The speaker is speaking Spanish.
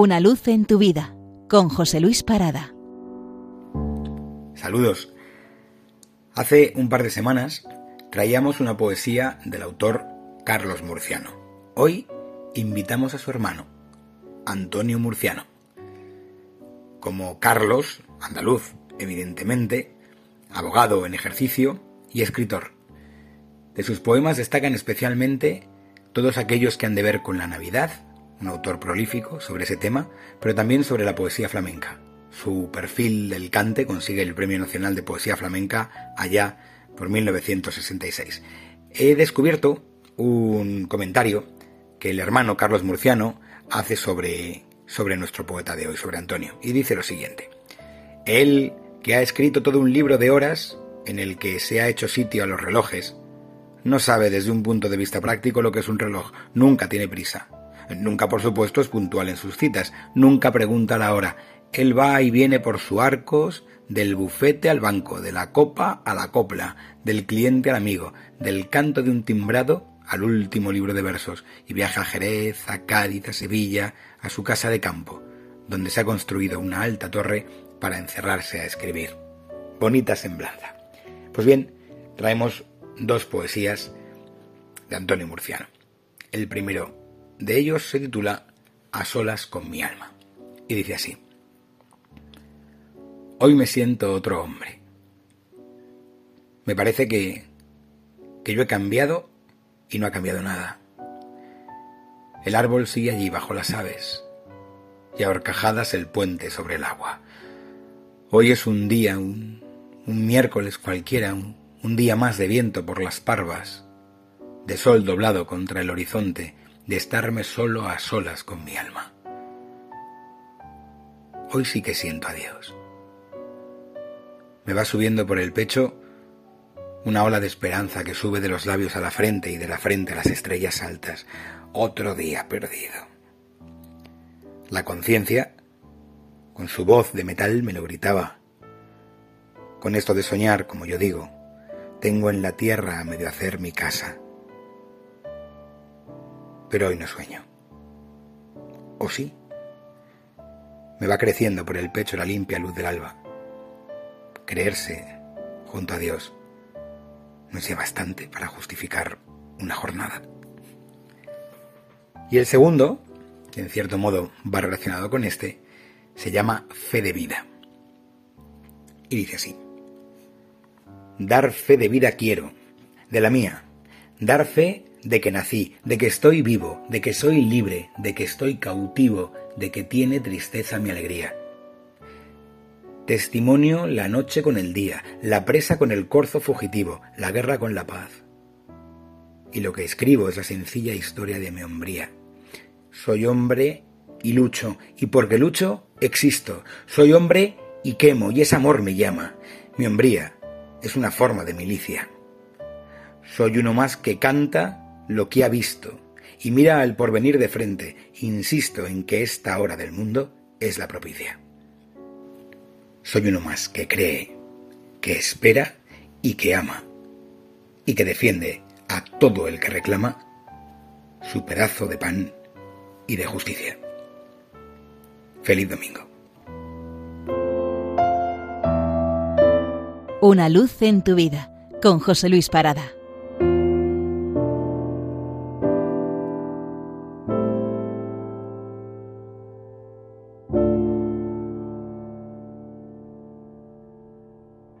Una luz en tu vida con José Luis Parada. Saludos. Hace un par de semanas traíamos una poesía del autor Carlos Murciano. Hoy invitamos a su hermano, Antonio Murciano. Como Carlos, andaluz, evidentemente, abogado en ejercicio y escritor. De sus poemas destacan especialmente todos aquellos que han de ver con la Navidad, un autor prolífico sobre ese tema, pero también sobre la poesía flamenca. Su perfil del cante consigue el Premio Nacional de Poesía Flamenca allá por 1966. He descubierto un comentario que el hermano Carlos Murciano hace sobre, sobre nuestro poeta de hoy, sobre Antonio, y dice lo siguiente. Él, que ha escrito todo un libro de horas en el que se ha hecho sitio a los relojes, no sabe desde un punto de vista práctico lo que es un reloj, nunca tiene prisa. Nunca, por supuesto, es puntual en sus citas, nunca pregunta la hora. Él va y viene por su arcos, del bufete al banco, de la copa a la copla, del cliente al amigo, del canto de un timbrado al último libro de versos, y viaja a Jerez, a Cádiz, a Sevilla, a su casa de campo, donde se ha construido una alta torre para encerrarse a escribir. Bonita semblanza. Pues bien, traemos dos poesías de Antonio Murciano. El primero de ellos se titula A solas con mi alma y dice así. Hoy me siento otro hombre. Me parece que, que yo he cambiado y no ha cambiado nada. El árbol sigue allí bajo las aves y a horcajadas el puente sobre el agua. Hoy es un día, un, un miércoles cualquiera, un, un día más de viento por las parvas, de sol doblado contra el horizonte, de estarme solo a solas con mi alma. Hoy sí que siento a Dios. Me va subiendo por el pecho una ola de esperanza que sube de los labios a la frente y de la frente a las estrellas altas. Otro día perdido. La conciencia, con su voz de metal, me lo gritaba. Con esto de soñar, como yo digo, tengo en la tierra a medio hacer mi casa. Pero hoy no sueño. ¿O sí? Me va creciendo por el pecho la limpia luz del alba. Creerse junto a Dios no es ya bastante para justificar una jornada. Y el segundo, que en cierto modo va relacionado con este, se llama fe de vida. Y dice así. Dar fe de vida quiero, de la mía. Dar fe de que nací, de que estoy vivo, de que soy libre, de que estoy cautivo, de que tiene tristeza mi alegría. Testimonio la noche con el día, la presa con el corzo fugitivo, la guerra con la paz. Y lo que escribo es la sencilla historia de mi hombría. Soy hombre y lucho, y porque lucho, existo. Soy hombre y quemo, y ese amor me llama. Mi hombría, es una forma de milicia. Soy uno más que canta lo que ha visto y mira al porvenir de frente. Insisto en que esta hora del mundo es la propicia. Soy uno más que cree, que espera y que ama, y que defiende a todo el que reclama su pedazo de pan y de justicia. Feliz domingo. Una luz en tu vida con José Luis Parada.